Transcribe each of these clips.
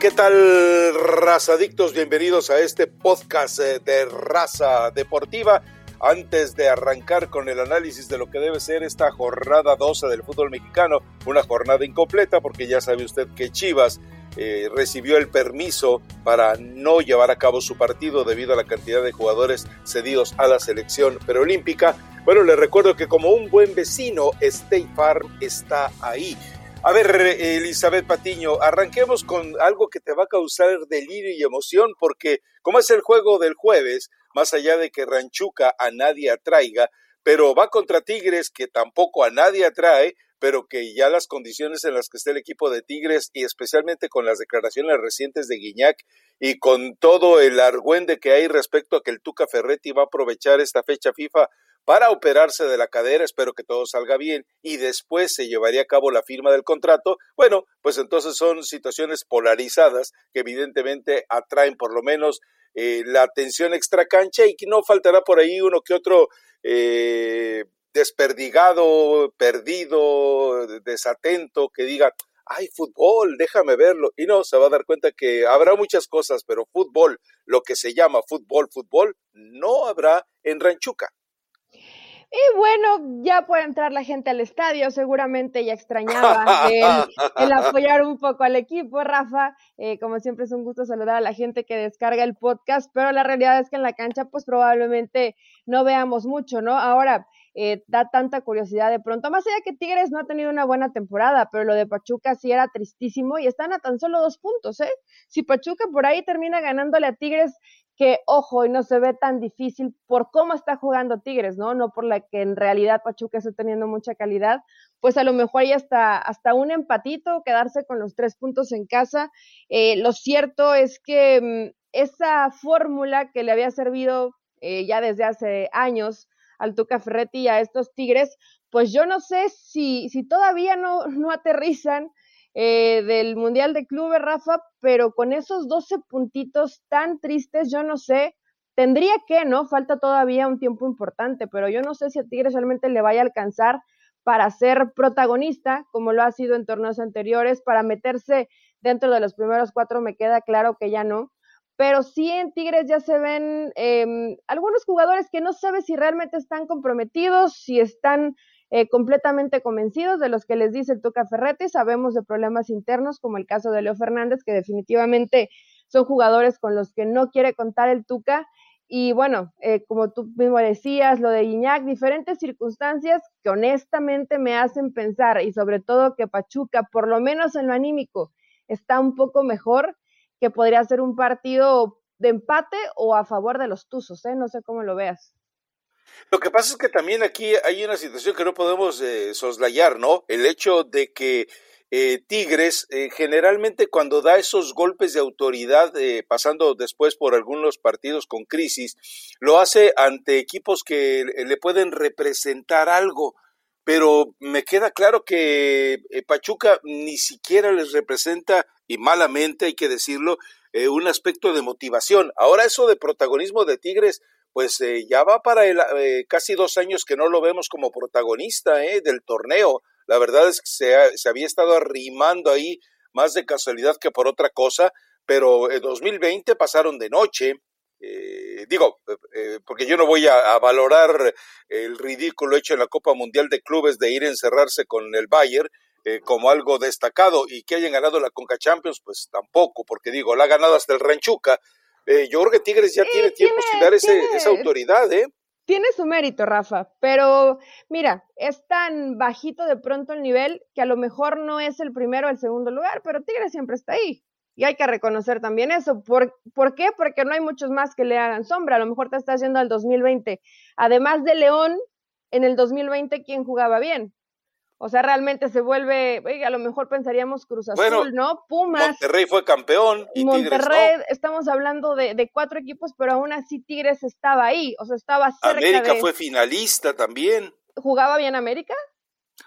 ¿Qué tal, razadictos? Bienvenidos a este podcast eh, de Raza Deportiva. Antes de arrancar con el análisis de lo que debe ser esta jornada 12 del fútbol mexicano, una jornada incompleta porque ya sabe usted que Chivas eh, recibió el permiso para no llevar a cabo su partido debido a la cantidad de jugadores cedidos a la selección preolímpica. Bueno, le recuerdo que como un buen vecino, State Farm está ahí. A ver, Elizabeth Patiño, arranquemos con algo que te va a causar delirio y emoción, porque como es el juego del jueves, más allá de que Ranchuca a nadie atraiga, pero va contra Tigres que tampoco a nadie atrae, pero que ya las condiciones en las que está el equipo de Tigres y especialmente con las declaraciones recientes de Guiñac y con todo el argüende que hay respecto a que el Tuca Ferretti va a aprovechar esta fecha FIFA para operarse de la cadera, espero que todo salga bien, y después se llevaría a cabo la firma del contrato, bueno, pues entonces son situaciones polarizadas que evidentemente atraen por lo menos eh, la atención extracancha y que no faltará por ahí uno que otro eh, desperdigado, perdido, desatento, que diga, ay, fútbol, déjame verlo. Y no, se va a dar cuenta que habrá muchas cosas, pero fútbol, lo que se llama fútbol, fútbol, no habrá en Ranchuca. Y bueno, ya puede entrar la gente al estadio, seguramente ya extrañaba el, apoyar un poco al equipo, Rafa. Eh, como siempre es un gusto saludar a la gente que descarga el podcast, pero la realidad es que en la cancha pues probablemente no veamos mucho, ¿no? Ahora, eh, da tanta curiosidad de pronto, más allá que Tigres no ha tenido una buena temporada, pero lo de Pachuca sí era tristísimo y están a tan solo dos puntos, ¿eh? Si Pachuca por ahí termina ganándole a Tigres, que ojo, y no se ve tan difícil por cómo está jugando Tigres, ¿no? No por la que en realidad Pachuca está teniendo mucha calidad, pues a lo mejor ya hasta, hasta un empatito, quedarse con los tres puntos en casa. Eh, lo cierto es que mm, esa fórmula que le había servido eh, ya desde hace años al Tuca Ferretti y a estos Tigres, pues yo no sé si, si todavía no, no aterrizan eh, del Mundial de Clubes, Rafa, pero con esos 12 puntitos tan tristes, yo no sé, tendría que, ¿no? Falta todavía un tiempo importante, pero yo no sé si a Tigres realmente le vaya a alcanzar para ser protagonista, como lo ha sido en torneos anteriores, para meterse dentro de los primeros cuatro, me queda claro que ya no. Pero sí en Tigres ya se ven eh, algunos jugadores que no sabe si realmente están comprometidos, si están eh, completamente convencidos de los que les dice el Tuca Ferretti. Sabemos de problemas internos, como el caso de Leo Fernández, que definitivamente son jugadores con los que no quiere contar el Tuca. Y bueno, eh, como tú mismo decías, lo de Iñak, diferentes circunstancias que honestamente me hacen pensar, y sobre todo que Pachuca, por lo menos en lo anímico, está un poco mejor, que podría ser un partido de empate o a favor de los Tuzos, ¿eh? No sé cómo lo veas. Lo que pasa es que también aquí hay una situación que no podemos eh, soslayar, ¿no? El hecho de que eh, Tigres eh, generalmente cuando da esos golpes de autoridad, pasando después por algunos partidos con crisis, lo hace ante equipos que le pueden representar algo. Pero me queda claro que Pachuca ni siquiera les representa, y malamente hay que decirlo, un aspecto de motivación. Ahora eso de protagonismo de Tigres, pues eh, ya va para el, eh, casi dos años que no lo vemos como protagonista eh, del torneo. La verdad es que se, se, había estado arrimando ahí más de casualidad que por otra cosa, pero en 2020 pasaron de noche. digo, porque yo no voy a, a, valorar el ridículo hecho en la Copa Mundial de Clubes de ir a encerrarse con el Bayern como algo destacado y que hayan ganado la Conca Champions, pues tampoco, porque digo, la ha ganado hasta el Ranchuca, eh, yo creo que Tigres ya tiene tiempo sin dar esa autoridad, ¿eh? Tiene su mérito, Rafa, pero mira, es tan bajito de pronto el nivel que a lo mejor no es el primero o el segundo lugar, pero Tigres siempre está ahí. Y hay que reconocer también eso. ¿Por, ¿Por qué? Porque no hay muchos más que le hagan sombra. A lo mejor te estás yendo al 2020. Además de León, en el 2020, ¿quién jugaba bien? O sea, realmente se vuelve, a lo mejor pensaríamos Cruz Azul, ¿no? Pumas. Monterrey fue campeón. Y Monterrey, estamos hablando de, de, cuatro equipos, pero aún así Tigres estaba ahí, o sea, estaba cerca América fue finalista también. ¿Jugaba bien América?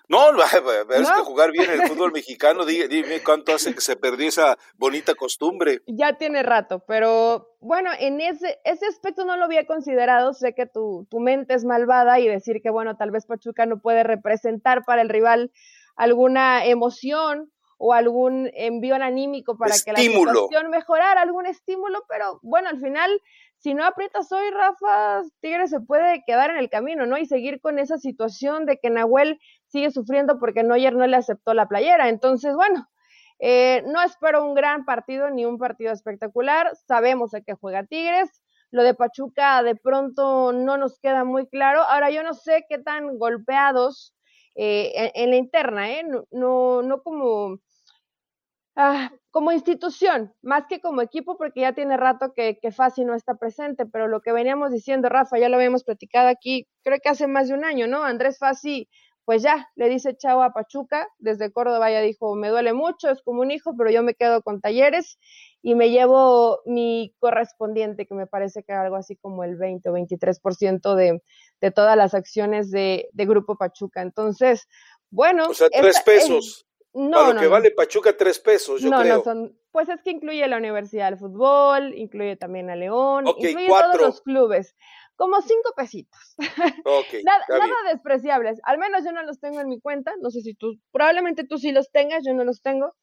No, es que jugar bien el fútbol mexicano, dime, cuánto hace que se perdió esa bonita costumbre. Ya tiene rato, pero bueno, en ese, ese aspecto no lo había considerado. Sé que tu, tu mente es malvada y decir que, bueno, tal vez Pachuca no puede representar para el rival alguna emoción o algún envío anímico para que la situación mejorara, algún estímulo, pero bueno, al final, si no aprietas hoy, Rafa, Tigres se puede quedar en el camino, ¿no? Y seguir con esa situación de que Nahuel sigue sufriendo porque Noyer no le aceptó la playera. Entonces, bueno, eh, no espero un gran partido ni un partido espectacular. Sabemos a qué juega Tigres. Lo de Pachuca de pronto no nos queda muy claro. Ahora yo no sé qué tan golpeados eh, en, la interna, ¿eh? No, no, como, ah, como institución, más que como equipo, porque ya tiene rato que, que Fasi no está presente, pero lo que veníamos diciendo, Rafa, ya lo habíamos platicado aquí, creo que hace más de un año, ¿no? Andrés Fasi pues ya, le dice chao a Pachuca, desde Córdoba ya dijo, me duele mucho, es como un hijo, pero yo me quedo con talleres y me llevo mi correspondiente, que me parece que algo así como el 20 o 23% de, de todas las acciones de, de, Grupo Pachuca. Entonces, bueno. O sea, tres pesos. no, lo que vale Pachuca, tres pesos, yo creo. No, son, pues es que incluye la Universidad del Fútbol, incluye también a León, incluye todos los clubes como cinco pesitos. nada, nada, despreciables. Al menos yo no los tengo en mi cuenta. No sé si tú, probablemente tú sí los tengas, yo no los tengo.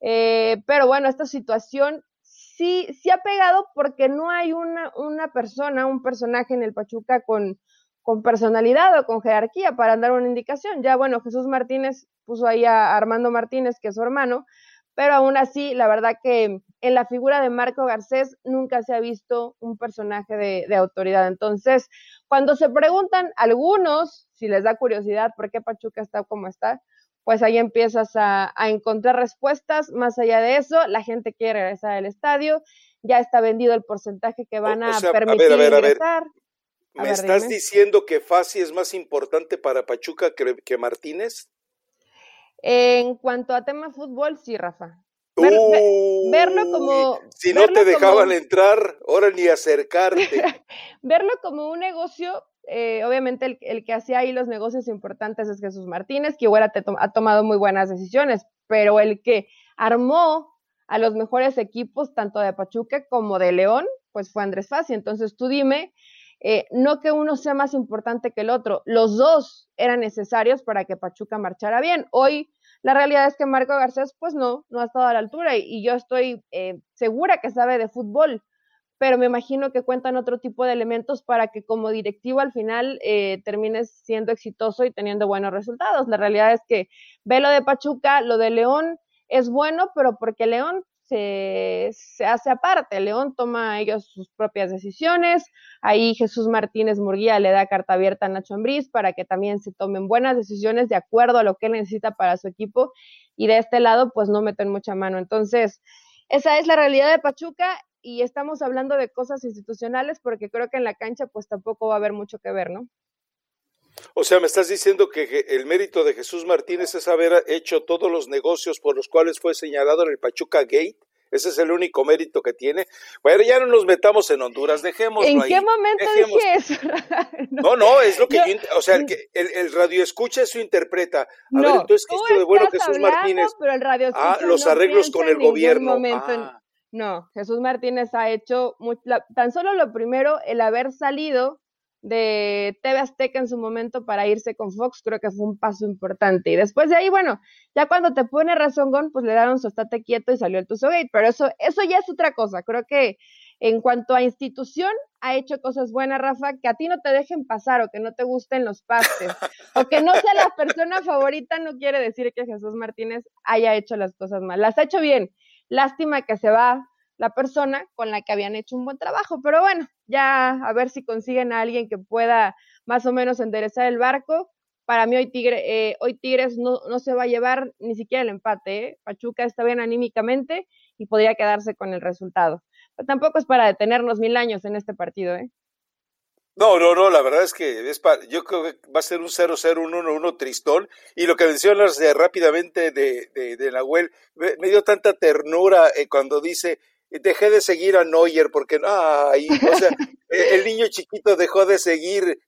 Eh, pero bueno, esta situación sí, sí ha pegado porque no hay una, una persona, un personaje en el Pachuca con, con personalidad o con jerarquía para dar una indicación. Ya bueno, Jesús Martínez puso ahí a Armando Martínez, que es su hermano, pero aún así, la verdad que en la figura de Marco Garcés nunca se ha visto un personaje de, autoridad. Entonces, cuando se preguntan algunos, si les da curiosidad por qué Pachuca está como está, pues ahí empiezas a, encontrar respuestas. Más allá de eso, la gente quiere regresar al estadio, ya está vendido el porcentaje que van a permitir regresar. ¿Me estás diciendo que Fasi es más importante para Pachuca que Martínez? En cuanto a tema fútbol, sí, Rafa. verlo como... Si no te dejaban entrar, ahora ni acercarte. verlo como un negocio, eh, obviamente el, que hacía ahí los negocios importantes es Jesús Martínez, que igual ha tomado muy buenas decisiones, pero el que armó a los mejores equipos, tanto de Pachuca como de León, pues fue Andrés Fassi. Entonces tú dime, eh, no que uno sea más importante que el otro, los dos eran necesarios para que Pachuca marchara bien. Hoy la realidad es que Marco Garcés, pues no, no ha estado a la altura y, yo estoy eh, segura que sabe de fútbol, pero me imagino que cuentan otro tipo de elementos para que como directivo al final eh, termines siendo exitoso y teniendo buenos resultados. La realidad es que ve lo de Pachuca, lo de León es bueno, pero porque León se, hace aparte. León toma ellos sus propias decisiones. Ahí Jesús Martínez Murguía le da carta abierta a Nacho Ambriz para que también se tomen buenas decisiones de acuerdo a lo que él necesita para su equipo. Y de este lado, pues no meten mucha mano. Entonces, esa es la realidad de Pachuca y estamos hablando de cosas institucionales porque creo que en la cancha pues tampoco va a haber mucho que ver, ¿no? O sea, me estás diciendo que el mérito de Jesús Martínez es haber hecho todos los negocios por los cuales fue señalado en el Pachuca Gate. Ese es el único mérito que tiene. Bueno, ya no nos metamos en Honduras, dejémoslo ¿En qué momento dije eso? no, no, es lo que yo, o sea, el, el, radio escucha eso interpreta. A ver, entonces, ¿qué esto de bueno Jesús Martínez? Pero el radio ah, los arreglos con el gobierno. Ah. No, Jesús Martínez ha hecho tan solo lo primero, el haber salido de TV Azteca en su momento para irse con Fox, creo que fue un paso importante. Y después de ahí, bueno, ya cuando te pone razón Gon, pues le daron su estate quieto y salió el Tuzo Gate, pero eso, eso ya es otra cosa. Creo que en cuanto a institución, ha hecho cosas buenas, Rafa, que a ti no te dejen pasar o que no te gusten los pastes o que no sea la persona favorita, no quiere decir que Jesús Martínez haya hecho las cosas mal. Las ha hecho bien. Lástima que se va la persona con la que habían hecho un buen trabajo. Pero bueno, ya a ver si consiguen a alguien que pueda más o menos enderezar el barco. Para mí hoy, Tigre, eh, hoy Tigres no, no, se va a llevar ni siquiera el empate. ¿eh? Pachuca está bien anímicamente y podría quedarse con el resultado. Pero tampoco es para detenernos mil años en este partido. ¿eh? No, no, no, la verdad es que es yo creo que va a ser un 0-0, un 1-1 tristón. Y lo que mencionas rápidamente de, de, de Nahuel, me, me, dio tanta ternura eh, cuando dice, dejé de seguir a Neuer porque, ay, o sea, e, el niño chiquito dejó de seguir,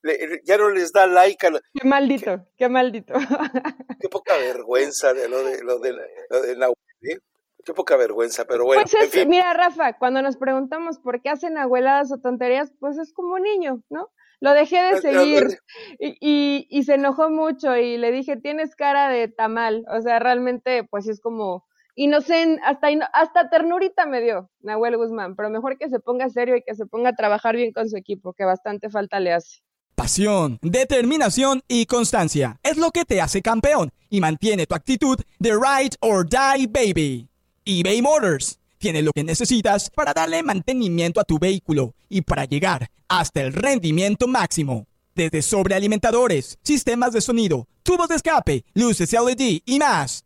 ya no les da like a Qué maldito, qué, maldito. Qué poca vergüenza de lo de, lo de, lo de ¿eh? Qué poca vergüenza, pero bueno. Pues mira, Rafa, cuando nos preguntamos por qué hacen abueladas o tonterías, pues es como un niño, ¿no? Lo dejé de seguir y, y, y se enojó mucho y le dije, tienes cara de tamal. O sea, realmente, pues es como inocente, hasta, hasta ternurita me dio Nahuel Guzmán, pero mejor que se ponga serio y que se ponga a trabajar bien con su equipo, que bastante falta le hace. Pasión, determinación y constancia es lo que te hace campeón y mantiene tu actitud de ride or die baby. eBay Motors tiene lo que necesitas para darle mantenimiento a tu vehículo y para llegar hasta el rendimiento máximo. Desde sobrealimentadores, sistemas de sonido, tubos de escape, luces LED y más.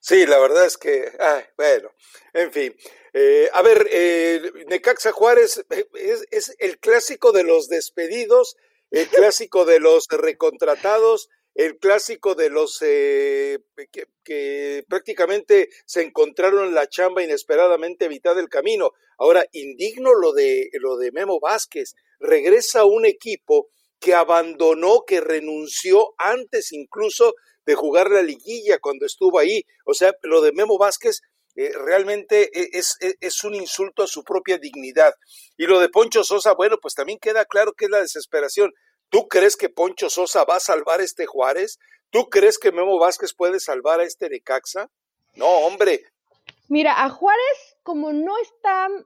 Sí, la verdad es que, bueno, en fin. Eh, a ver, eh, Necaxa Juárez eh, es, el clásico de los despedidos, el clásico de los recontratados, el clásico de los que, que, prácticamente se encontraron la chamba inesperadamente a mitad del camino. Ahora, indigno lo de, lo de Memo Vázquez. Regresa un equipo que abandonó, que renunció antes incluso de jugar la liguilla cuando estuvo ahí. O sea, lo de Memo Vázquez eh, realmente e, es, e, es, un insulto a su propia dignidad. Y lo de Poncho Sosa, bueno, pues también queda claro que es la desesperación. ¿Tú crees que Poncho Sosa va a salvar a este Juárez? ¿Tú crees que Memo Vázquez puede salvar a este Necaxa? No, hombre. Mira, a Juárez, como no está eh,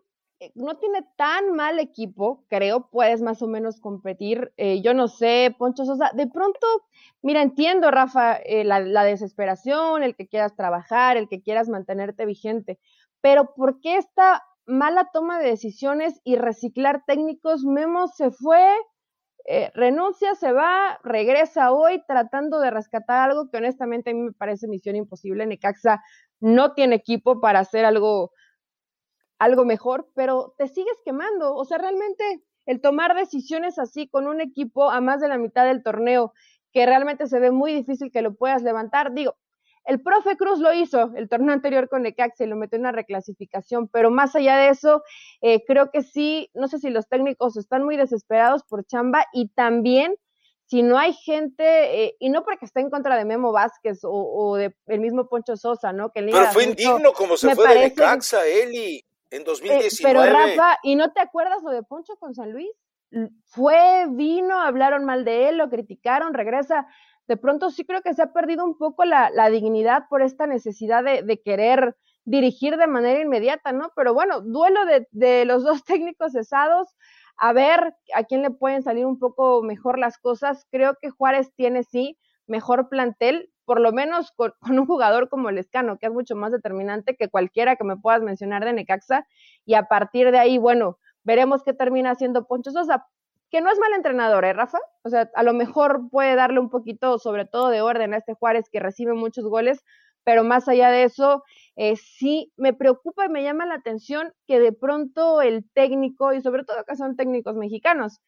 no tiene tan mal equipo, creo, puedes más o menos competir. Eh, yo no sé, Poncho Sosa, de pronto, mira, entiendo, Rafa, eh, la, la, desesperación, el que quieras trabajar, el que quieras mantenerte vigente, pero ¿por qué esta mala toma de decisiones y reciclar técnicos? Memo se fue, renuncia, se va, regresa hoy tratando de rescatar algo que honestamente a mí me parece misión imposible. Necaxa no tiene equipo para hacer algo algo mejor, pero te sigues quemando. O sea, realmente el tomar decisiones así con un equipo a más de la mitad del torneo, que realmente se ve muy difícil que lo puedas levantar. Digo, el profe Cruz lo hizo el torneo anterior con Necaxa y lo metió en una reclasificación, pero más allá de eso, eh, creo que sí, no sé si los técnicos están muy desesperados por chamba y también si no hay gente, eh, y no porque esté en contra de Memo Vázquez o, de el mismo Poncho Sosa, ¿no? Que pero fue indigno como se fue de Necaxa, Eli en 2019. Eh, pero Rafa, ¿y no te acuerdas lo de Poncho con San Luis? Fue, vino, hablaron mal de él, lo criticaron, regresa. De pronto sí creo que se ha perdido un poco la, dignidad por esta necesidad de, querer dirigir de manera inmediata, ¿no? Pero bueno, duelo de, de los dos técnicos cesados, a ver a quién le pueden salir un poco mejor las cosas. Creo que Juárez tiene sí mejor plantel, por lo menos con, un jugador como el Escano, que es mucho más determinante que cualquiera que me puedas mencionar de Necaxa, y a partir de ahí, bueno, veremos qué termina haciendo Poncho Sosa, que no es mal entrenador, ¿eh, Rafa? O sea, a lo mejor puede darle un poquito, sobre todo de orden a este Juárez que recibe muchos goles, pero más allá de eso, eh, sí me preocupa y me llama la atención que de pronto el técnico, y sobre todo que son técnicos mexicanos,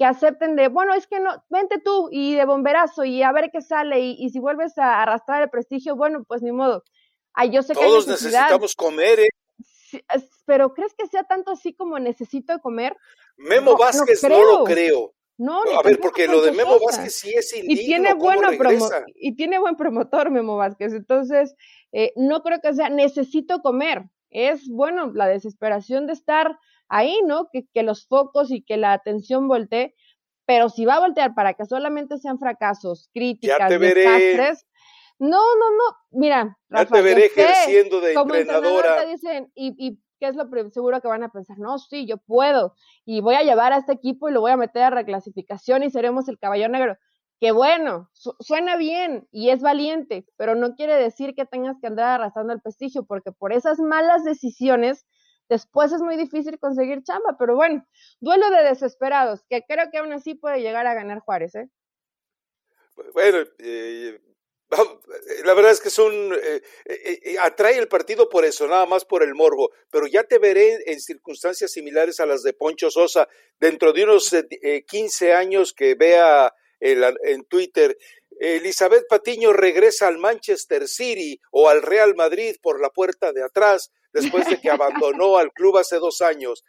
que acepten de, bueno, es que no, vente tú y de bomberazo y a ver qué sale y, si vuelves a arrastrar el prestigio, bueno, pues ni modo. Ay, yo sé Todos necesitamos comer, ¿eh? pero ¿crees que sea tanto así como necesito comer? Memo Vázquez no, lo creo. No, a ver, porque lo de Memo Vázquez sí es indigno. Y tiene, bueno y tiene buen promotor Memo Vázquez, entonces eh, no creo que sea necesito comer. Es, bueno, la desesperación de estar ahí, ¿no? Que, que los focos y que la atención voltee, pero si va a voltear para que solamente sean fracasos, críticas, desastres, no, no, no, mira, ya te veré ejerciendo de como entrenadora. Te dicen, y, y ¿qué es lo seguro que van a pensar? No, sí, yo puedo, y voy a llevar a este equipo y lo voy a meter a reclasificación y seremos el caballo negro. Que bueno, suena bien y es valiente, pero no quiere decir que tengas que andar arrastrando el prestigio, porque por esas malas decisiones después es muy difícil conseguir chamba, pero bueno, duelo de desesperados, que creo que aún así puede llegar a ganar Juárez, ¿eh? Bueno, eh, la verdad es que es un eh, eh, atrae el partido por eso, nada más por el morbo, pero ya te veré en circunstancias similares a las de Poncho Sosa dentro de unos 15 años que vea en Twitter Elizabeth Patiño regresa al Manchester City o al Real Madrid por la puerta de atrás después de que abandonó al club hace dos años.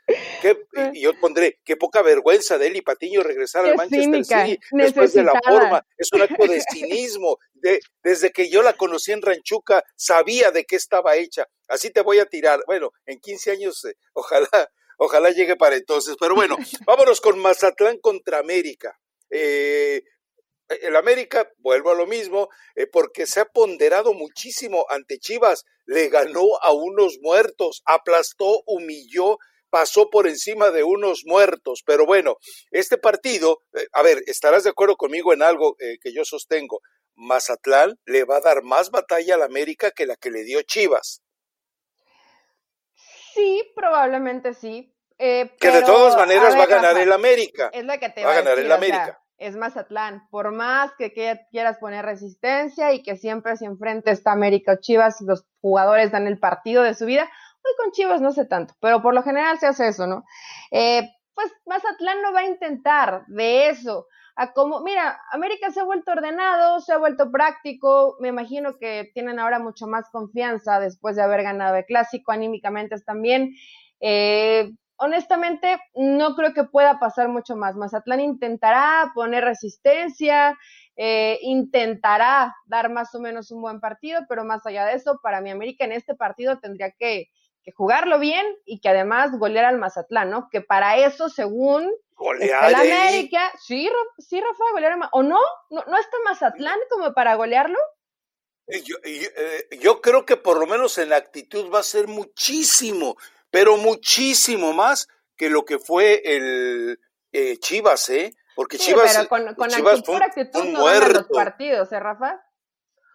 y yo pondré, qué poca vergüenza de él y Patiño regresar al Manchester City después de la forma. Es un acto de cinismo. De, desde que yo la conocí en Ranchuca, sabía de qué estaba hecha. Así te voy a tirar. Bueno, en 15 años, eh, ojalá, ojalá llegue para entonces. Pero bueno, vámonos con Mazatlán contra América. Eh, el América, vuelvo a lo mismo, eh, porque se ha ponderado muchísimo ante Chivas, le ganó a unos muertos, aplastó, humilló, pasó por encima de unos muertos. Pero bueno, este partido, eh, a ver, estarás de acuerdo conmigo en algo eh, que yo sostengo. Mazatlán le va a dar más batalla al América que la que le dio Chivas. Sí, probablemente sí. que de todas maneras va a ganar el América. Es la que te va, a ganar el América es Mazatlán. Por más que quieras poner resistencia y que siempre se enfrente esta América o Chivas, los jugadores dan el partido de su vida. Hoy con Chivas no sé tanto, pero por lo general se hace eso, ¿no? Eh, pues Mazatlán no va a intentar de eso. A como, mira, América se ha vuelto ordenado, se ha vuelto práctico, me imagino que tienen ahora mucho más confianza después de haber ganado el clásico, anímicamente también. Eh, honestamente, no creo que pueda pasar mucho más. Mazatlán intentará poner resistencia, eh, intentará dar más o menos un buen partido, pero más allá de eso, para mi América en este partido tendría que, jugarlo bien y que además golear al Mazatlán, ¿no? Que para eso, según golear el América, sí, sí, Rafa, golear o no, no, no está Mazatlán como para golearlo. Eh, yo, eh, yo creo que por lo menos en la actitud va a ser muchísimo, pero muchísimo más que lo que fue el eh, Chivas, ¿eh? Porque Chivas, pero con, con Chivas fue actitud no los partidos, ¿eh, Rafa?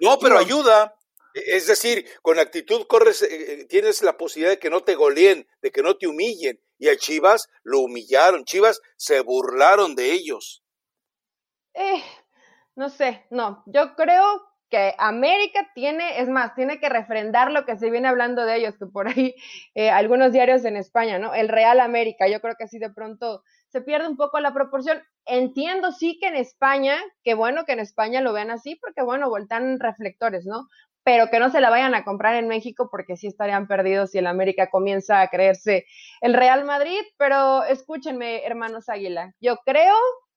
No, pero ayuda. E, es decir, con actitud corres, eh, eh, tienes la posibilidad de que no te goleen, de que no te humillen. Y a Chivas lo humillaron. Chivas se burlaron de ellos. Eh, no sé, no. Yo creo que América tiene, es más, tiene que refrendar lo que se viene hablando de ellos, que por ahí eh, algunos diarios en España, ¿no? El Real América, yo creo que así de pronto se pierde un poco la proporción. Entiendo sí que en España, que bueno que en España lo vean así, porque bueno, voltan reflectores, ¿no? Pero que no se la vayan a comprar en México porque sí estarían perdidos si el América comienza a creerse el Real Madrid, pero escúchenme, hermanos Águila, yo creo,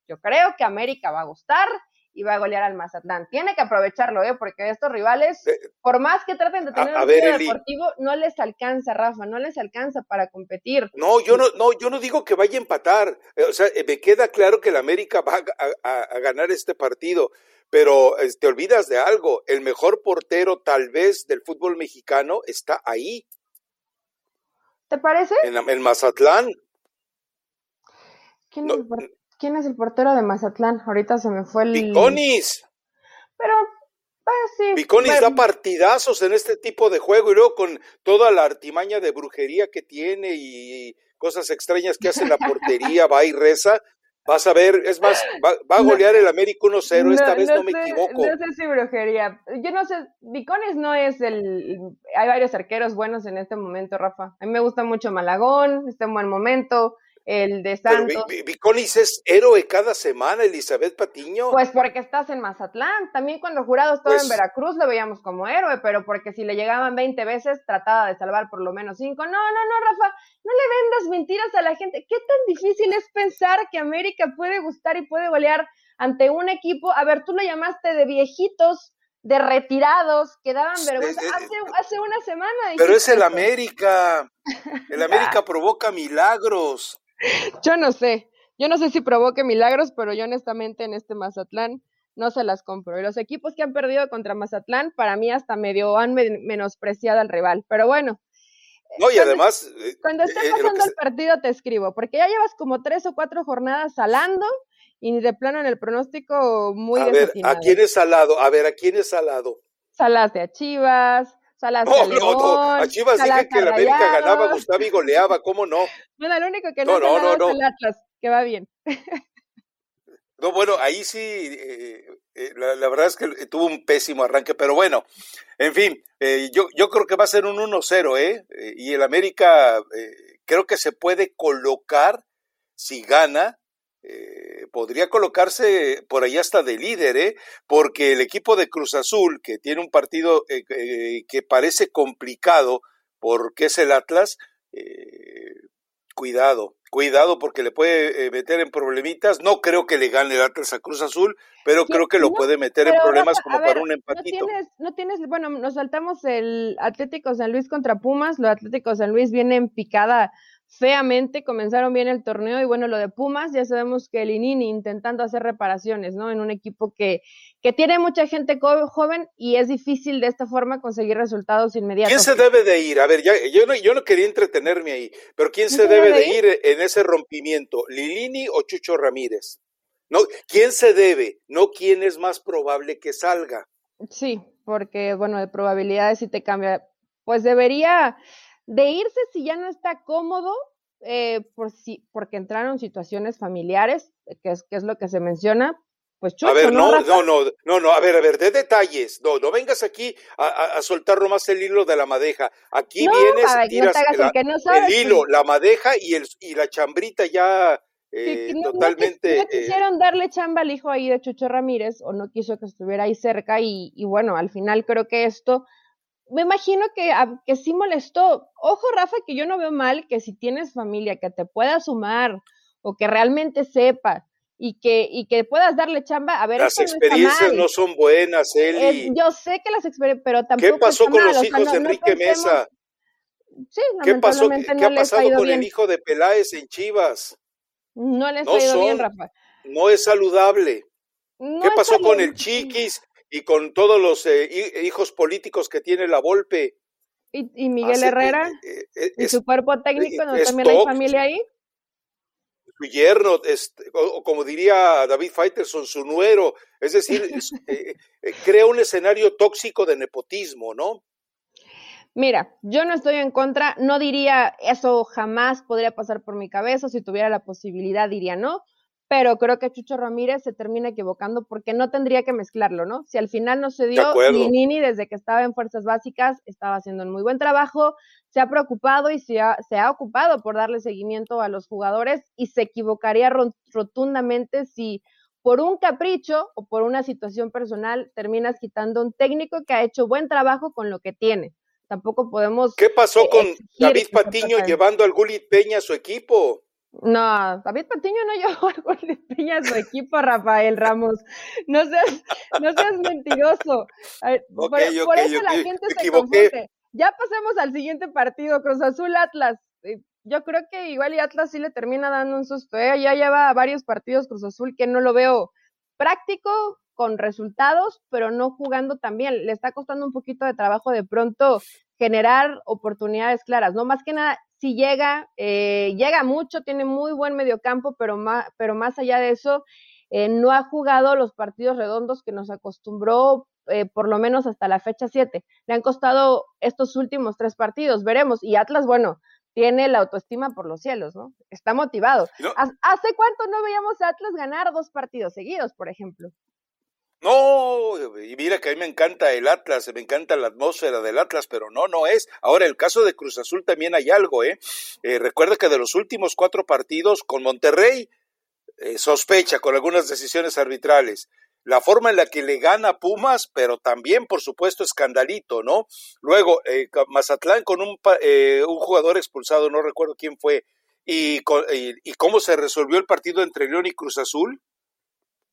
yo creo que América va a gustar, y va a golear al Mazatlán. Tiene que aprovecharlo, ¿eh? porque estos rivales, por más que traten de tener un deportivo, no les alcanza, Rafa, no les alcanza para competir. No, yo no, no, yo no digo que vaya a empatar. Eh, o sea, eh, me queda claro que el América va a, ganar este partido, pero te olvidas de algo. El mejor portero, tal vez, del fútbol mexicano está ahí. ¿Te parece? En, el Mazatlán. ¿Quién ¿Quién es el portero de Mazatlán? Ahorita se me fue el. Viconis. Pero, pues sí. Viconis da partidazos en este tipo de juego y luego con toda la artimaña de brujería que tiene y cosas extrañas que hace en la portería, va y reza. Vas a ver, es más, va, a golear el América 1-0, esta vez no, me equivoco. No sé si brujería. Yo no sé, Viconis no es el. Hay varios arqueros buenos en este momento, Rafa. A mí me gusta mucho Malagón, está en buen momento el de Santos. Pero Viconis es héroe cada semana, Elizabeth Patiño. Pues porque estás en Mazatlán. También cuando Jurado estaba en pues Veracruz lo veíamos como héroe, pero porque si le llegaban 20 veces trataba de salvar por lo menos 5. No, no, no, Rafa, no le vendas mentiras a la gente. ¿Qué tan difícil es pensar que América puede gustar y puede golear ante un equipo? A ver, tú lo llamaste de viejitos de retirados que daban vergüenza hace, hace una semana. Pero es el América. El América provoca milagros. Yo no sé, yo no sé si provoque milagros, pero yo honestamente en este Mazatlán no se las compro. Y los equipos que han perdido contra Mazatlán, para mí hasta medio han menospreciado al rival. Pero bueno. No, y además. Eh, cuando esté eh, pasando el partido te escribo, porque ya llevas como tres o cuatro jornadas salando y de plano en el pronóstico muy A ver, ¿a quién es salado? A ver, ¿a quién es salado? Salaste a Chivas, Salas no, no, no, a Chivas dije que el América ganaba, Gustavo y goleaba, ¿cómo no? Bueno, el único que no, no, no, no, es el Atlas, que va bien. No, bueno, ahí sí, eh, eh, la, verdad es que tuvo un pésimo arranque, pero bueno, en fin, eh, yo, yo creo que va a ser un 1-0, ¿eh? Y el América creo que se puede colocar, si gana, podría colocarse por ahí hasta de líder, ¿eh? Porque el equipo de Cruz Azul, que tiene un partido que parece complicado, porque es el Atlas, cuidado, cuidado porque le puede eh, meter en problemitas. No creo que le gane el Atlas a Cruz Azul, pero creo que lo puede meter en problemas como para un empatito. No tienes, no tienes, bueno, nos saltamos el Atlético San Luis contra Pumas, lo Atlético San Luis viene en picada feamente, comenzaron bien el torneo y bueno, lo de Pumas, ya sabemos que el Inini intentando hacer reparaciones, ¿no? En un equipo que, que tiene mucha gente joven y es difícil de esta forma conseguir resultados inmediatos. ¿Quién se debe de ir? A ver, ya, yo, no, yo no quería entretenerme ahí, pero ¿quién, se, debe, de ir? en ese rompimiento? ¿Lilini o Chucho Ramírez? No, ¿Quién se debe? No quién es más probable que salga. Sí, porque bueno, de probabilidades si te cambia. Pues debería de irse si ya no está cómodo, eh, por si, porque entraron situaciones familiares, que es, que es lo que se menciona, pues chucho, A ver, no, no, no, no, no, a ver, a ver, de detalles, no, no vengas aquí a, a, soltar nomás el hilo de la madeja. Aquí vienes, tiras el, hilo, la madeja y el y la chambrita ya eh, totalmente. No, quisieron darle chamba al hijo ahí de Chucho Ramírez, o no quiso que estuviera ahí cerca, y, y bueno, al final creo que esto me imagino que, que sí molestó. Ojo, Rafa, que yo no veo mal que si tienes familia que te pueda sumar o que realmente sepa y que, y que puedas darle chamba, a ver, las experiencias no, son buenas, Eli. yo sé que las experiencias, pero tampoco. ¿Qué pasó con los hijos de Enrique Mesa? Sí, ¿Qué pasó? ¿Qué ha pasado con el hijo de Peláez en Chivas? No les ha ido bien, Rafa. No es saludable. ¿Qué pasó con el Chiquis? Y con todos los eh, hijos políticos que tiene la Volpe. ¿Y, Miguel Herrera? Eh, eh, ¿Y su cuerpo técnico? ¿No también hay familia ahí? Su yerno, o, como diría David Faitelson, su nuero. Es decir, crea un escenario tóxico de nepotismo, ¿no? Mira, yo no estoy en contra, no diría eso jamás podría pasar por mi cabeza, si tuviera la posibilidad diría no, pero creo que Chucho Ramírez se termina equivocando porque no tendría que mezclarlo, ¿no? Si al final no se dio, Nini desde que estaba en Fuerzas Básicas estaba haciendo un muy buen trabajo, se ha preocupado y se ha, se ha ocupado por darle seguimiento a los jugadores y se equivocaría rotundamente si por un capricho o por una situación personal terminas quitando un técnico que ha hecho buen trabajo con lo que tiene. Tampoco podemos... ¿Qué pasó con David Patiño llevando al Gulit Peña a su equipo? No, David Patiño no llevó a su equipo, Rafael Ramos. No seas, no seas mentiroso. por, eso la gente se confunde. Ya pasemos al siguiente partido, Cruz Azul Atlas. Eh, yo creo que igual y Atlas sí le termina dando un susto. ¿eh? Ya lleva varios partidos Cruz Azul que no lo veo práctico, con resultados, pero no jugando también. Le está costando un poquito de trabajo de pronto generar oportunidades claras, ¿no? Más que nada, si llega, eh, llega mucho, tiene muy buen mediocampo, pero más, pero más allá de eso, eh, no ha jugado los partidos redondos que nos acostumbró eh, por lo menos hasta la fecha 7. Le han costado estos últimos tres partidos, veremos. Y Atlas, bueno, tiene la autoestima por los cielos, ¿no? Está motivado. ¿Hace cuánto no veíamos a Atlas ganar dos partidos seguidos, por ejemplo? No, y mira que a mí me encanta el Atlas, me encanta la atmósfera del Atlas, pero no, no es. Ahora, el caso de Cruz Azul también hay algo, ¿eh? eh recuerda que de los últimos cuatro partidos con Monterrey, eh, sospecha con algunas decisiones arbitrales. La forma en la que le gana Pumas, pero también, por supuesto, escandalito, ¿no? Luego, eh, Mazatlán con un, un jugador expulsado, no recuerdo quién fue, y, y cómo se resolvió el partido entre León y Cruz Azul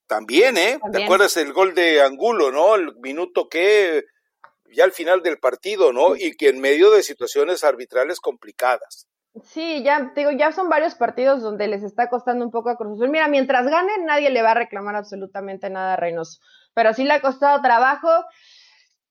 también, ¿eh? ¿Te acuerdas el gol de Angulo, no? El minuto que ya al final del partido, ¿no? Y que en medio de situaciones arbitrales complicadas. Sí, ya digo, ya son varios partidos donde les está costando un poco a Cruz Azul. Mira, mientras ganen, nadie le va a reclamar absolutamente nada a Reynoso. Pero sí le ha costado trabajo.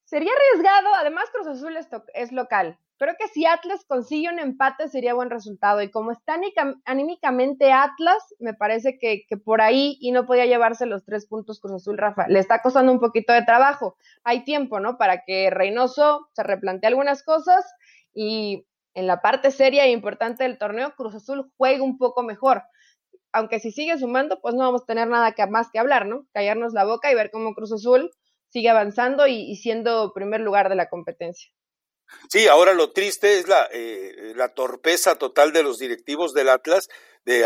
Sería arriesgado, además Cruz Azul es, es local. Creo que si Atlas consigue un empate sería buen resultado. Y como está anímicamente Atlas, me parece que, que, por ahí y no podía llevarse los tres puntos Cruz Azul, Rafa. Le está costando un poquito de trabajo. Hay tiempo, ¿no? Para que Reynoso se replantee algunas cosas y en la parte seria e importante del torneo, Cruz Azul juegue un poco mejor. Aunque si sigue sumando, pues no vamos a tener nada que, más que hablar, ¿no? Callarnos la boca y ver cómo Cruz Azul sigue avanzando y siendo primer lugar de la competencia. Sí, ahora lo triste es la, eh, la torpeza total de los directivos del Atlas de,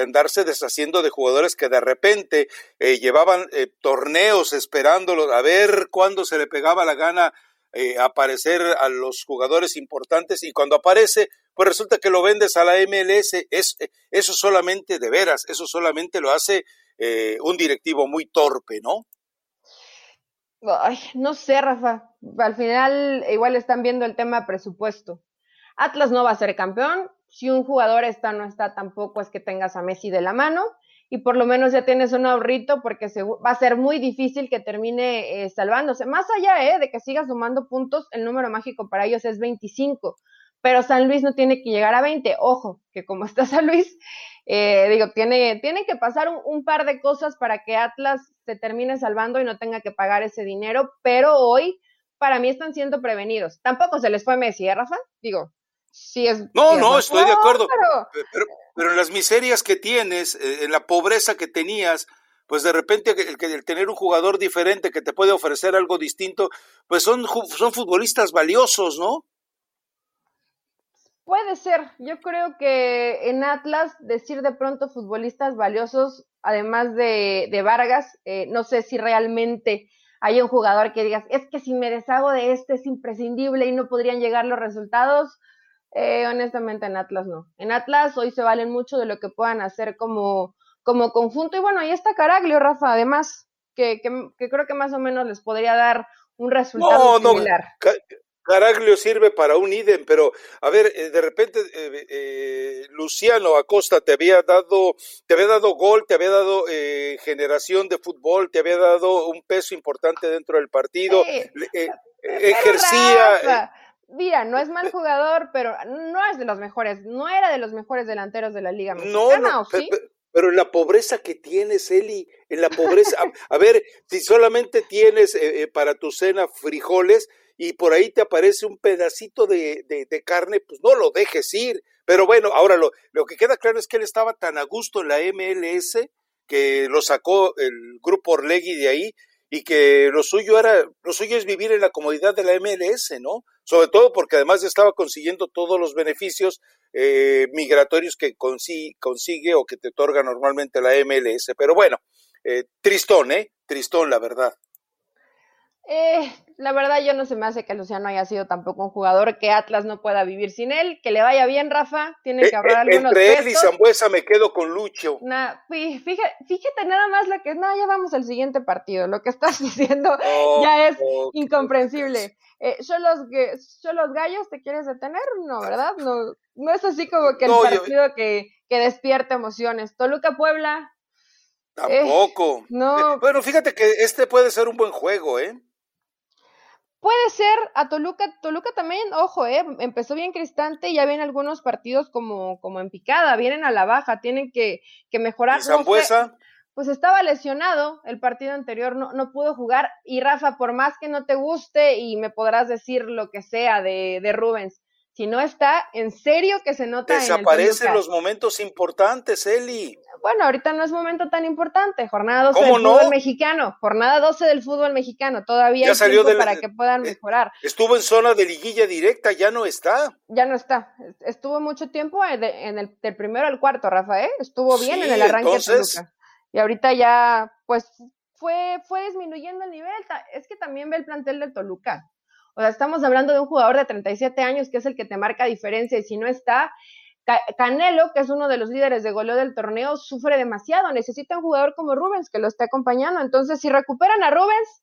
andarse deshaciendo de jugadores que de repente eh, llevaban eh, torneos esperándolos a ver cuándo se le pegaba la gana aparecer a los jugadores importantes y cuando aparece, pues resulta que lo vendes a la MLS. Es, eso solamente, de veras, eso solamente lo hace un directivo muy torpe, ¿no? Ay, no sé, Rafa. Al final igual están viendo el tema presupuesto. Atlas no va a ser campeón. Si un jugador está no está, tampoco es que tengas a Messi de la mano. Y por lo menos ya tienes un ahorrito porque va a ser muy difícil que termine eh, salvándose. Más allá eh, de que siga sumando puntos, el número mágico para ellos es 25 pero San Luis no tiene que llegar a 20. Ojo, que como está San Luis, eh, digo, tiene, tiene que pasar un, par de cosas para que Atlas se termine salvando y no tenga que pagar ese dinero, pero hoy para mí están siendo prevenidos. Tampoco se les fue Messi, ¿eh, Rafa? Digo, sí es... No, no, estoy de acuerdo. Pero... pero... en las miserias que tienes, eh, en la pobreza que tenías, pues de repente el, el, tener un jugador diferente que te puede ofrecer algo distinto, pues son, son futbolistas valiosos, ¿no? Puede ser. Yo creo que en Atlas decir de pronto futbolistas valiosos, además de, de Vargas, eh, no sé si realmente hay un jugador que digas, es que si me deshago de este es imprescindible y no podrían llegar los resultados. Eh, honestamente en Atlas no. En Atlas hoy se valen mucho de lo que puedan hacer como, como conjunto. Y bueno, ahí está Caraglio, Rafa, además, que, que, creo que más o menos les podría dar un resultado similar. Caraglio sirve para un idem, pero a ver, eh, de repente eh, eh, Luciano Acosta te había dado, te había dado gol, te había dado generación de fútbol, te había dado un peso importante dentro del partido, ejercía. Mira, no es mal jugador, pero no es de los mejores, no era de los mejores delanteros de la Liga Mexicana, no, no, sí? pero en la pobreza que tienes, Eli, en la pobreza, a, ver, si solamente tienes para tu cena frijoles, y por ahí te aparece un pedacito de, de, carne, pues no lo dejes ir. Pero bueno, ahora lo, lo que queda claro es que él estaba tan a gusto en la MLS que lo sacó el grupo Orlegui de ahí y que lo suyo era, lo suyo es vivir en la comodidad de la MLS, ¿no? Sobre todo porque además estaba consiguiendo todos los beneficios eh, migratorios que consigue, consigue, o que te otorga normalmente la MLS. Pero bueno, eh, tristón, ¿eh? Tristón, la verdad. Eh, la verdad yo no se me hace que Luciano haya sido tampoco un jugador que Atlas no pueda vivir sin él, que le vaya bien Rafa, tiene que eh, ahorrar eh, algunos Entre él y Zambuesa me quedo con Lucho. fíjate, fíjate, nada más lo que no, ya vamos al siguiente partido, lo que estás diciendo ya es incomprensible. Eh, ¿yo, los, ¿Yo los gallos te quieres detener? No, ¿verdad? No, no es así como que el partido que, que despierta emociones. Toluca Puebla. Tampoco. no. Bueno, fíjate que este puede ser un buen juego, ¿eh? Puede ser a Toluca, Toluca también, ojo, eh, empezó bien Cristante y ya vienen algunos partidos como, como en picada, vienen a la baja, tienen que, que mejorar. ¿Y pues estaba lesionado el partido anterior, no, no pudo jugar. Y Rafa, por más que no te guste y me podrás decir lo que sea de, de Rubens, si no está, en serio que se nota. Desaparecen los momentos importantes, Eli. Bueno, ahorita no es momento tan importante. Jornada 12 del fútbol mexicano. Jornada 12 del fútbol mexicano. Todavía hay tiempo para que puedan eh, mejorar. Estuvo en zona de liguilla directa, ya no está. Ya no está. Estuvo mucho tiempo en el del primero al cuarto, Rafael. Estuvo bien en el arranque entonces... de Y ahorita ya, pues, fue, fue disminuyendo el nivel. Es que también ve el plantel de Toluca. O sea, estamos hablando de un jugador de 37 años que es el que te marca diferencia y si no está, Canelo, que es uno de los líderes de goleo del torneo, sufre demasiado. Necesita un jugador como Rubens que lo esté acompañando. Entonces, si recuperan a Rubens,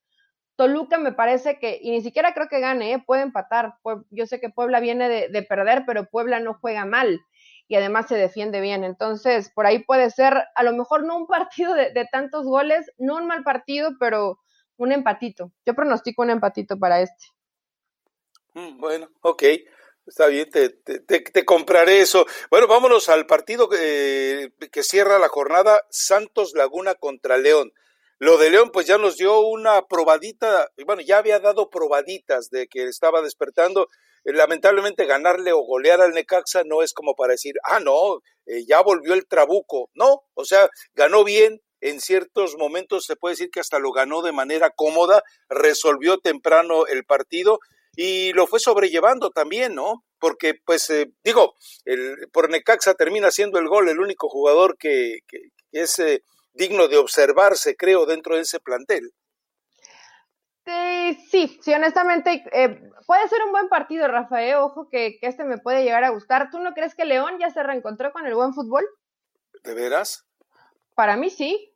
Toluca me parece que, y ni siquiera creo que gane, ¿eh? puede empatar. Yo sé que Puebla viene de, perder, pero Puebla no juega mal y además se defiende bien. Entonces, por ahí puede ser, a lo mejor no un partido de, de tantos goles, no un mal partido, pero un empatito. Yo pronostico un empatito para este. Mm, bueno, ok. Está bien, te, te, compraré eso. Bueno, vámonos al partido que, que cierra la jornada Santos Laguna contra León. Lo de León, pues ya nos dio una probadita, bueno, ya había dado probaditas de que estaba despertando. Eh, lamentablemente ganarle o golear al Necaxa no es como para decir, ah, no, eh, ya volvió el trabuco. No, o sea, ganó bien, en ciertos momentos se puede decir que hasta lo ganó de manera cómoda, resolvió temprano el partido y lo fue sobrellevando también, ¿no? Porque, pues, eh, digo, el, por Necaxa termina siendo el gol el único jugador que, que, es eh, digno de observarse, creo, dentro de ese plantel. Sí, sí, honestamente eh, puede ser un buen partido, Rafael. Ojo que, que, este me puede llegar a gustar. ¿Tú no crees que León ya se reencontró con el buen fútbol? ¿De veras? Para mí sí.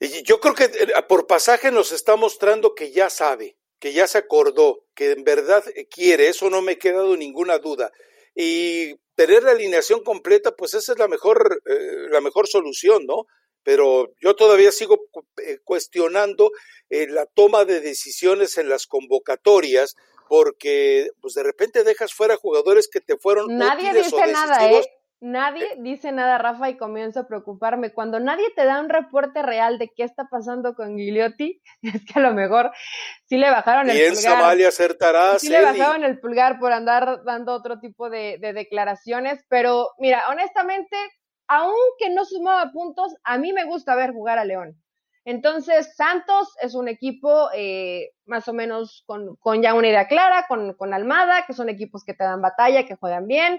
Y yo creo que por pasaje nos está mostrando que ya sabe que ya se acordó, que en verdad quiere, eso no me ha quedado ninguna duda. Y tener la alineación completa, pues esa es la mejor, eh, la mejor solución, ¿no? Pero yo todavía sigo eh, cuestionando eh, la toma de decisiones en las convocatorias, porque pues de repente dejas fuera jugadores que te fueron Nadie dice nada, ¿eh? Nadie dice nada, Rafa, y comienzo a preocuparme. Cuando nadie te da un reporte real de qué está pasando con Gigliotti, es que a lo mejor sí le bajaron el pulgar. mal acertará. Sí le bajaron el pulgar por andar dando otro tipo de, declaraciones, pero mira, honestamente, aunque no sumaba puntos, a mí me gusta ver jugar a León. Entonces, Santos es un equipo eh, más o menos con, con, ya una idea clara, con, con Almada, que son equipos que te dan batalla, que juegan bien.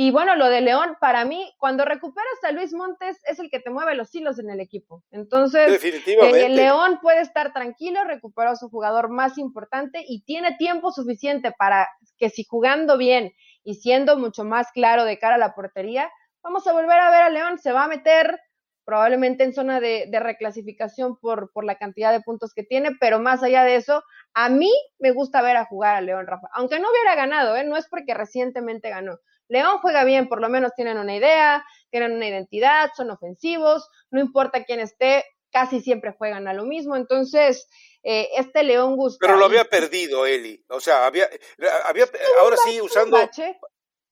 Y bueno, lo de León, para mí, cuando recuperas a Luis Montes, es el que te mueve los hilos en el equipo. Entonces, Definitivamente. el León puede estar tranquilo, recuperó a su jugador más importante y tiene tiempo suficiente para que si jugando bien y siendo mucho más claro de cara a la portería, vamos a volver a ver a León, se va a meter probablemente en zona de, de reclasificación por, por la cantidad de puntos que tiene, pero más allá de eso, a mí me gusta ver a jugar a León, Rafa. Aunque no hubiera ganado, ¿eh? no es porque recientemente ganó. León juega bien, por lo menos tienen una idea, tienen una identidad, son ofensivos, no importa quién esté, casi siempre juegan a lo mismo. Entonces, eh, este León gusta. Pero lo había perdido, Eli. O sea, había, había ahora sí, usando,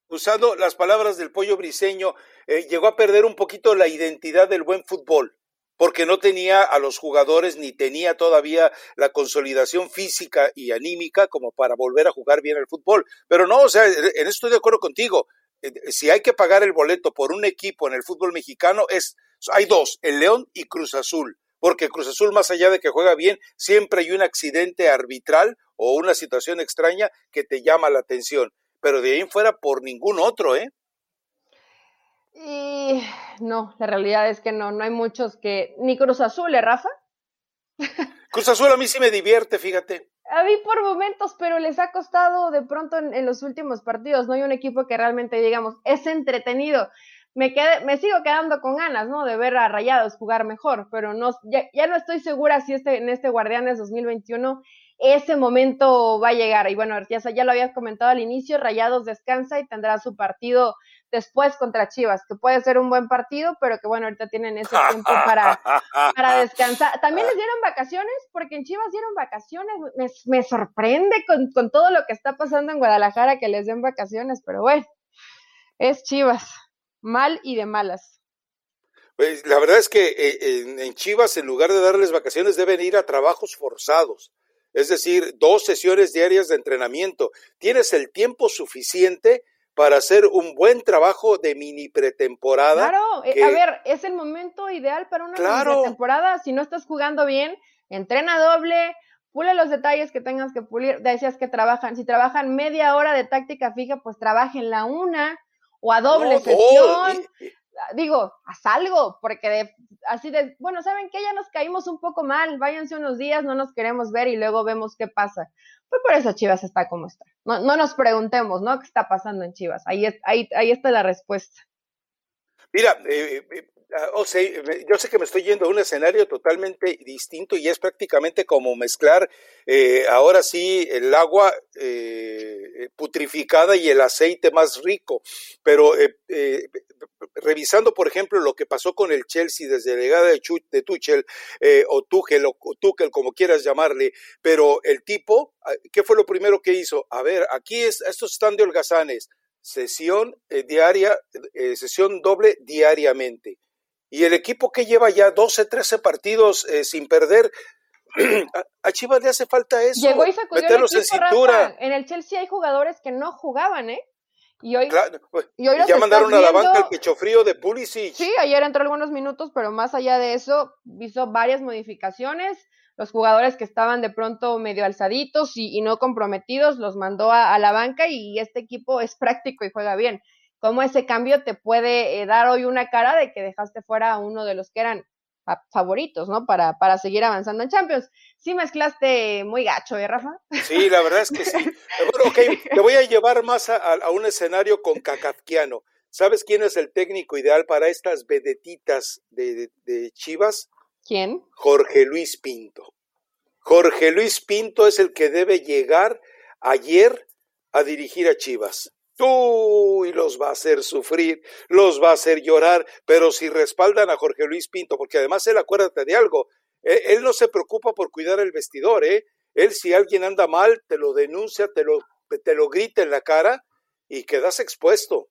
usando las palabras del pollo briseño, eh, llegó a perder un poquito la identidad del buen fútbol porque no tenía a los jugadores ni tenía todavía la consolidación física y anímica como para volver a jugar bien el fútbol. Pero no, o sea, en esto estoy de acuerdo contigo. Eh, si hay que pagar el boleto por un equipo en el fútbol mexicano, es, hay dos, el León y Cruz Azul. Porque Cruz Azul, más allá de que juega bien, siempre hay un accidente arbitral o una situación extraña que te llama la atención. Pero de ahí en fuera, por ningún otro, ¿eh? Y no, la realidad es que no, no hay muchos que. Ni Cruz Azul, ¿eh, Rafa? Cruz Azul a mí sí me divierte, fíjate. A mí por momentos, pero les ha costado de pronto en, los últimos partidos. No hay un equipo que realmente, digamos, es entretenido. Me, quedé, me sigo quedando con ganas, ¿no? De ver a Rayados jugar mejor, pero no, ya, ya no estoy segura si este, en este Guardianes 2021 ese momento va a llegar. Y bueno, ya, ya lo habías comentado al inicio, Rayados descansa y tendrá su partido después contra Chivas, que puede ser un buen partido, pero que bueno, ahorita tienen ese tiempo para, para descansar. También les dieron vacaciones, porque en Chivas dieron vacaciones. Me, sorprende con, con, todo lo que está pasando en Guadalajara que les den vacaciones, pero bueno, es Chivas, mal y de malas. Pues la verdad es que eh, en Chivas, en lugar de darles vacaciones, deben ir a trabajos forzados es decir, dos sesiones diarias de entrenamiento. Tienes el tiempo suficiente para hacer un buen trabajo de mini pretemporada. Claro, eh, a ver, es el momento ideal para una mini pretemporada. Si no estás jugando bien, entrena doble, pule los detalles que tengas que pulir. Decías que trabajan, si trabajan media hora de táctica fija, pues trabajen la una o a doble sesión digo, haz algo, porque de, así de, bueno, ¿saben que Ya nos caímos un poco mal, váyanse unos días, no nos queremos ver y luego vemos qué pasa. Pues por eso Chivas está como está. No, no nos preguntemos, ¿no? ¿Qué está pasando en Chivas? Ahí, ahí, ahí está la respuesta. Mira, eh, eh, o sea, yo sé que me estoy yendo a un escenario totalmente distinto y es prácticamente como mezclar eh, ahora sí el agua eh, putrificada y el aceite más rico. Pero eh, revisando, por ejemplo, lo que pasó con el Chelsea desde la llegada de, de Tuchel o Tuchel o Tuchel, como quieras llamarle, pero el tipo ¿qué fue lo primero que hizo? A ver, aquí es, estos están de holgazanes, sesión eh, diaria, eh, sesión doble diariamente. Y el equipo que lleva ya 12, 13 partidos eh, sin perder, a Chivas le hace falta eso. Llegó y sacudió meterlos el equipo, en cintura. En el Chelsea hay jugadores que no jugaban, ¿eh? Y hoy, pues, y hoy ya mandaron a la banca el pecho frío de Pulisic. Sí, ayer entró algunos minutos, pero más allá de eso, hizo varias modificaciones. Los jugadores que estaban de pronto medio alzaditos y, no comprometidos los mandó a, la banca y este equipo es práctico y juega bien. ¿Cómo ese cambio te puede eh, dar hoy una cara de que dejaste fuera a uno de los que eran favoritos, ¿no? Para, para seguir avanzando en Champions. Sí mezclaste muy gacho, ¿eh, Rafa? Sí, la verdad es que sí. Bueno, ok, te voy a llevar más a, un escenario con Kafkiano. ¿Sabes quién es el técnico ideal para estas vedetitas de, de Chivas? ¿Quién? Jorge Luis Pinto. Jorge Luis Pinto es el que debe llegar ayer a dirigir a Chivas. Uy, los va a hacer sufrir, los va a hacer llorar, pero si respaldan a Jorge Luis Pinto, porque además él acuérdate de algo, él, él no se preocupa por cuidar el vestidor, ¿eh? Él si alguien anda mal, te lo denuncia, te lo, te lo grita en la cara y quedas expuesto.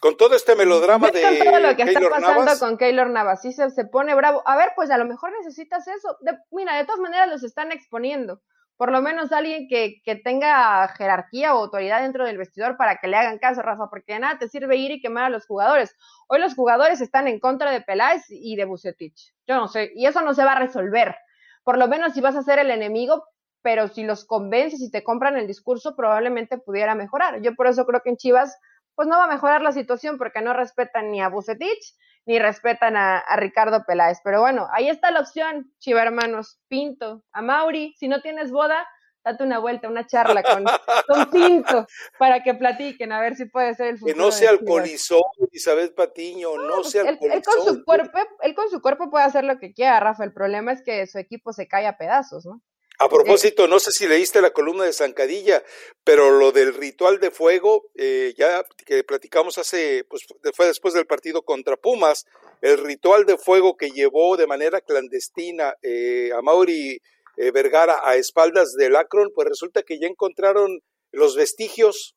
Con todo este melodrama de con todo lo que está pasando con Keylor Navas, sí se, se, pone bravo. A ver, pues a lo mejor necesitas eso. mira, de todas maneras los están exponiendo por lo menos alguien que, que, tenga jerarquía o autoridad dentro del vestidor para que le hagan caso, Rafa, porque de nada te sirve ir y quemar a los jugadores. Hoy los jugadores están en contra de Peláez y de Bucetich. Yo no sé, y eso no se va a resolver. Por lo menos si vas a ser el enemigo, pero si los convences y te compran el discurso, probablemente pudiera mejorar. Yo por eso creo que en Chivas, pues no va a mejorar la situación porque no respetan ni a Bucetich ni respetan a, Ricardo Peláez. Pero bueno, ahí está la opción, Chiva hermanos, Pinto, a Mauri, si no tienes boda, date una vuelta, una charla con, con Pinto para que platiquen, a ver si puede ser el futuro. Que no se alcoholizó Isabel Patiño, no, se alcoholizó. Él, con su cuerpo, él con su cuerpo puede hacer lo que quiera, Rafa, el problema es que su equipo se cae a pedazos, ¿no? A propósito, no sé si leíste la columna de Zancadilla, pero lo del ritual de fuego, eh, ya que platicamos hace, pues fue después del partido contra Pumas, el ritual de fuego que llevó de manera clandestina eh, a Mauri eh, Vergara a espaldas del Akron, pues resulta que ya encontraron los vestigios.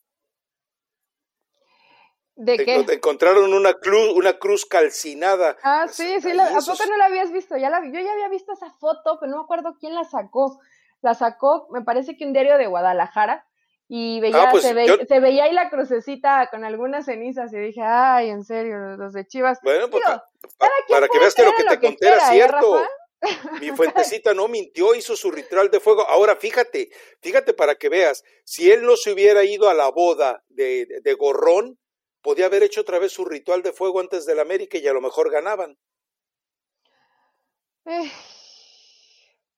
¿De qué? Encontraron una cruz, una cruz calcinada. Ah, sí, sí, ¿a poco no la habías visto? Ya la, yo ya había visto esa foto, pero no me acuerdo quién la sacó la sacó, me parece que un diario de Guadalajara, y veía, ah, pues se, veía ahí la crucecita con algunas cenizas, y dije, ay, en serio, los de Chivas. Bueno, pues, para que veas que lo que te conté era ¿eh, cierto. Mi fuentecita no mintió, hizo su ritual de fuego. Ahora fíjate, fíjate para que veas, si él no se hubiera ido a la boda de, de, Gorrón, podía haber hecho otra vez su ritual de fuego antes del América y a lo mejor ganaban. Eh,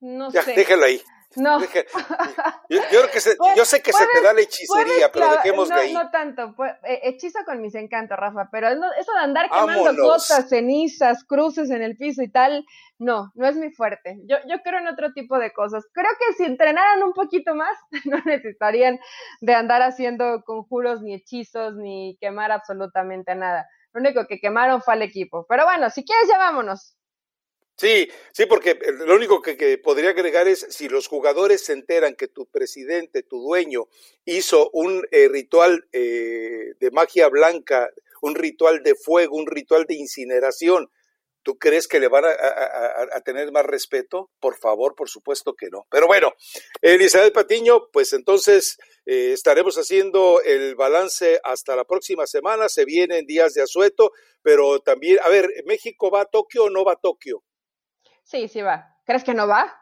no ya, sé. Déjala ahí. No. Yo, que yo sé que se te da la hechicería, pero dejemos no, de ahí. No tanto, pues, hechizo con mis encantos, Rafa, pero eso de andar quemando cosas, cenizas, cruces en el piso y tal, no, no es mi fuerte. Yo, yo creo en otro tipo de cosas. Creo que si entrenaran un poquito más, no necesitarían de andar haciendo conjuros, ni hechizos, ni quemar absolutamente nada. Lo único que quemaron fue al equipo. Pero bueno, si quieres ya vámonos. Sí, sí, porque eh, lo único que, podría agregar es si los jugadores se enteran que tu presidente, tu dueño, hizo un eh, ritual eh, de magia blanca, un ritual de fuego, un ritual de incineración, ¿tú crees que le van a, tener más respeto? Por favor, por supuesto que no. Pero bueno, Elizabeth Patiño, pues entonces estaremos haciendo el balance hasta la próxima semana. Se vienen días de asueto, pero también, a ver, ¿México va a Tokio o no va a Tokio? Sí, sí va. ¿Crees que no va?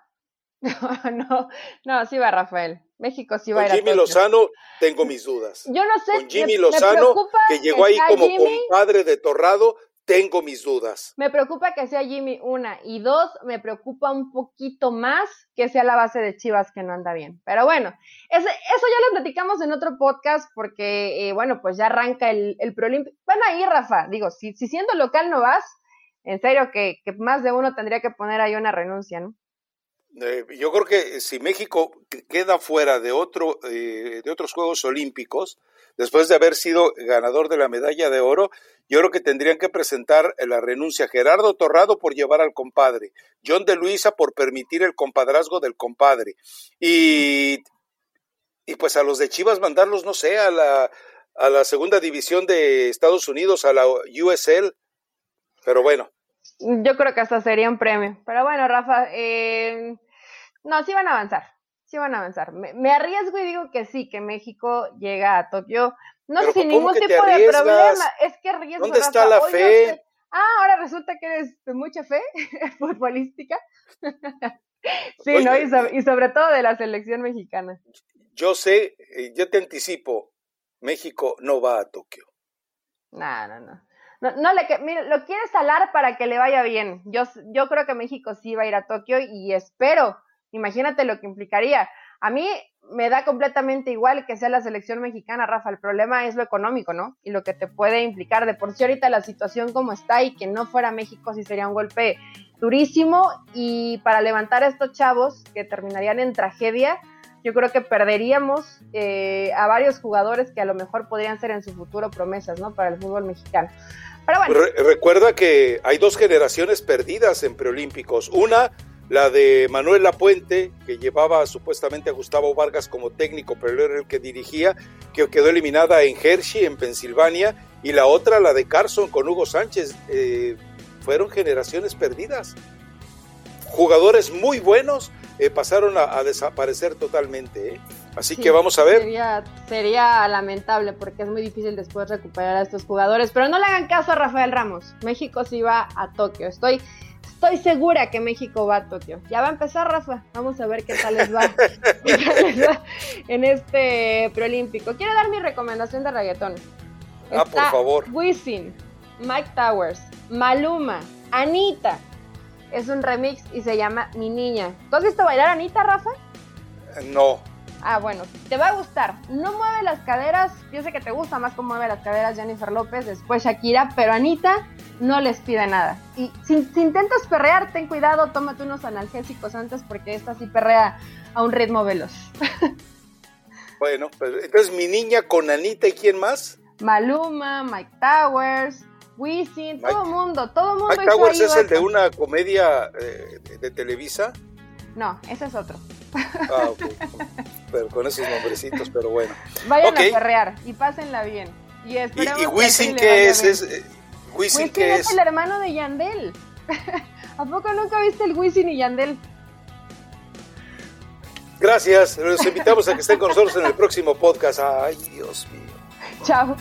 No, no, sí va Rafael. México sí va Con a Jimmy Lozano tengo mis dudas. Yo no sé. Con Jimmy Lozano, que llegó ahí como compadre de Torrado, tengo mis dudas. Me preocupa que sea Jimmy, una. Y dos, me preocupa un poquito más que sea la base de Chivas que no anda bien. Pero bueno, eso ya lo platicamos en otro podcast porque, eh, bueno, pues ya arranca el, el Van a ir, Rafa. Digo, si, si siendo local no vas, en serio que, más de uno tendría que poner ahí una renuncia, ¿no? Eh, yo creo que si México queda fuera de otro eh, de otros Juegos Olímpicos, después de haber sido ganador de la medalla de oro, yo creo que tendrían que presentar la renuncia Gerardo Torrado por llevar al compadre, John de Luisa por permitir el compadrazgo del compadre y, y pues a los de Chivas mandarlos, no sé, a la, a la segunda división de Estados Unidos, a la USL, pero bueno. Yo creo que hasta sería un premio, pero bueno, Rafa, eh, no, sí van a avanzar, sí van a avanzar. Me, arriesgo y digo que sí, que México llega a Tokio, no sin ningún tipo de problema, es que arriesgo. ¿Dónde está la fe? ah, ahora resulta que eres de mucha fe futbolística. sí, ¿no? Y sobre, todo de la selección mexicana. Yo sé, eh, yo te anticipo, México no va a Tokio. No, no, no. No, no le, mire, lo quiere salar para que le vaya bien. Yo, yo creo que México sí va a ir a Tokio y espero Imagínate lo que implicaría. A mí me da completamente igual que sea la selección mexicana, Rafa. El problema es lo económico, ¿no? Y lo que te puede implicar. De por sí ahorita la situación como está y que no fuera México sí sería un golpe durísimo. Y para levantar a estos chavos que terminarían en tragedia, yo creo que perderíamos eh, a varios jugadores que a lo mejor podrían ser en su futuro promesas, ¿no? Para el fútbol mexicano. Recuerda que hay dos generaciones perdidas en preolímpicos. Una la de Manuel Lapuente, que llevaba supuestamente a Gustavo Vargas como técnico, pero era el que dirigía, que quedó eliminada en Hershey, en Pensilvania, y la otra, la de Carson con Hugo Sánchez, eh, fueron generaciones perdidas. Jugadores muy buenos eh, pasaron a, desaparecer totalmente. ¿eh? Así que vamos a ver. Sería, sería, lamentable porque es muy difícil después recuperar a estos jugadores. Pero no le hagan caso a Rafael Ramos. México sí va a Tokio. Estoy Estoy segura que México va a Tokio. Ya va a empezar, Rafa. Vamos a ver qué tal les va, en este preolímpico. Quiero dar mi recomendación de reggaetón. ah, por favor. Wisin, Mike Towers, Maluma, Anita. Es un remix y se llama Mi Niña. ¿Tú has visto bailar Anita, Rafa? No. Ah, bueno, te va a gustar. No mueve las caderas, yo sé que te gusta más cómo mueve las caderas Jennifer López, después Shakira, pero Anita no les pide nada. Y si, intentas perrear, ten cuidado, tómate unos analgésicos antes porque esta sí perrea a un ritmo veloz. bueno, pues entonces mi niña con Anita y quién más? Maluma, Mike Towers, Wisin, todo el mundo, todo el mundo. Mike Towers es el de una comedia eh, de Televisa. No, ese es otro. Ah, ok. pero con esos nombrecitos, pero bueno. Vayan a perrear y pásenla bien. Y, ¿Y, Wisin qué es? es eh, ¿Wisin qué es? el hermano de Yandel. ¿A poco nunca viste el Wisin y Yandel? Gracias, los invitamos a que estén con nosotros en el próximo podcast. Ay, Dios mío. Chao.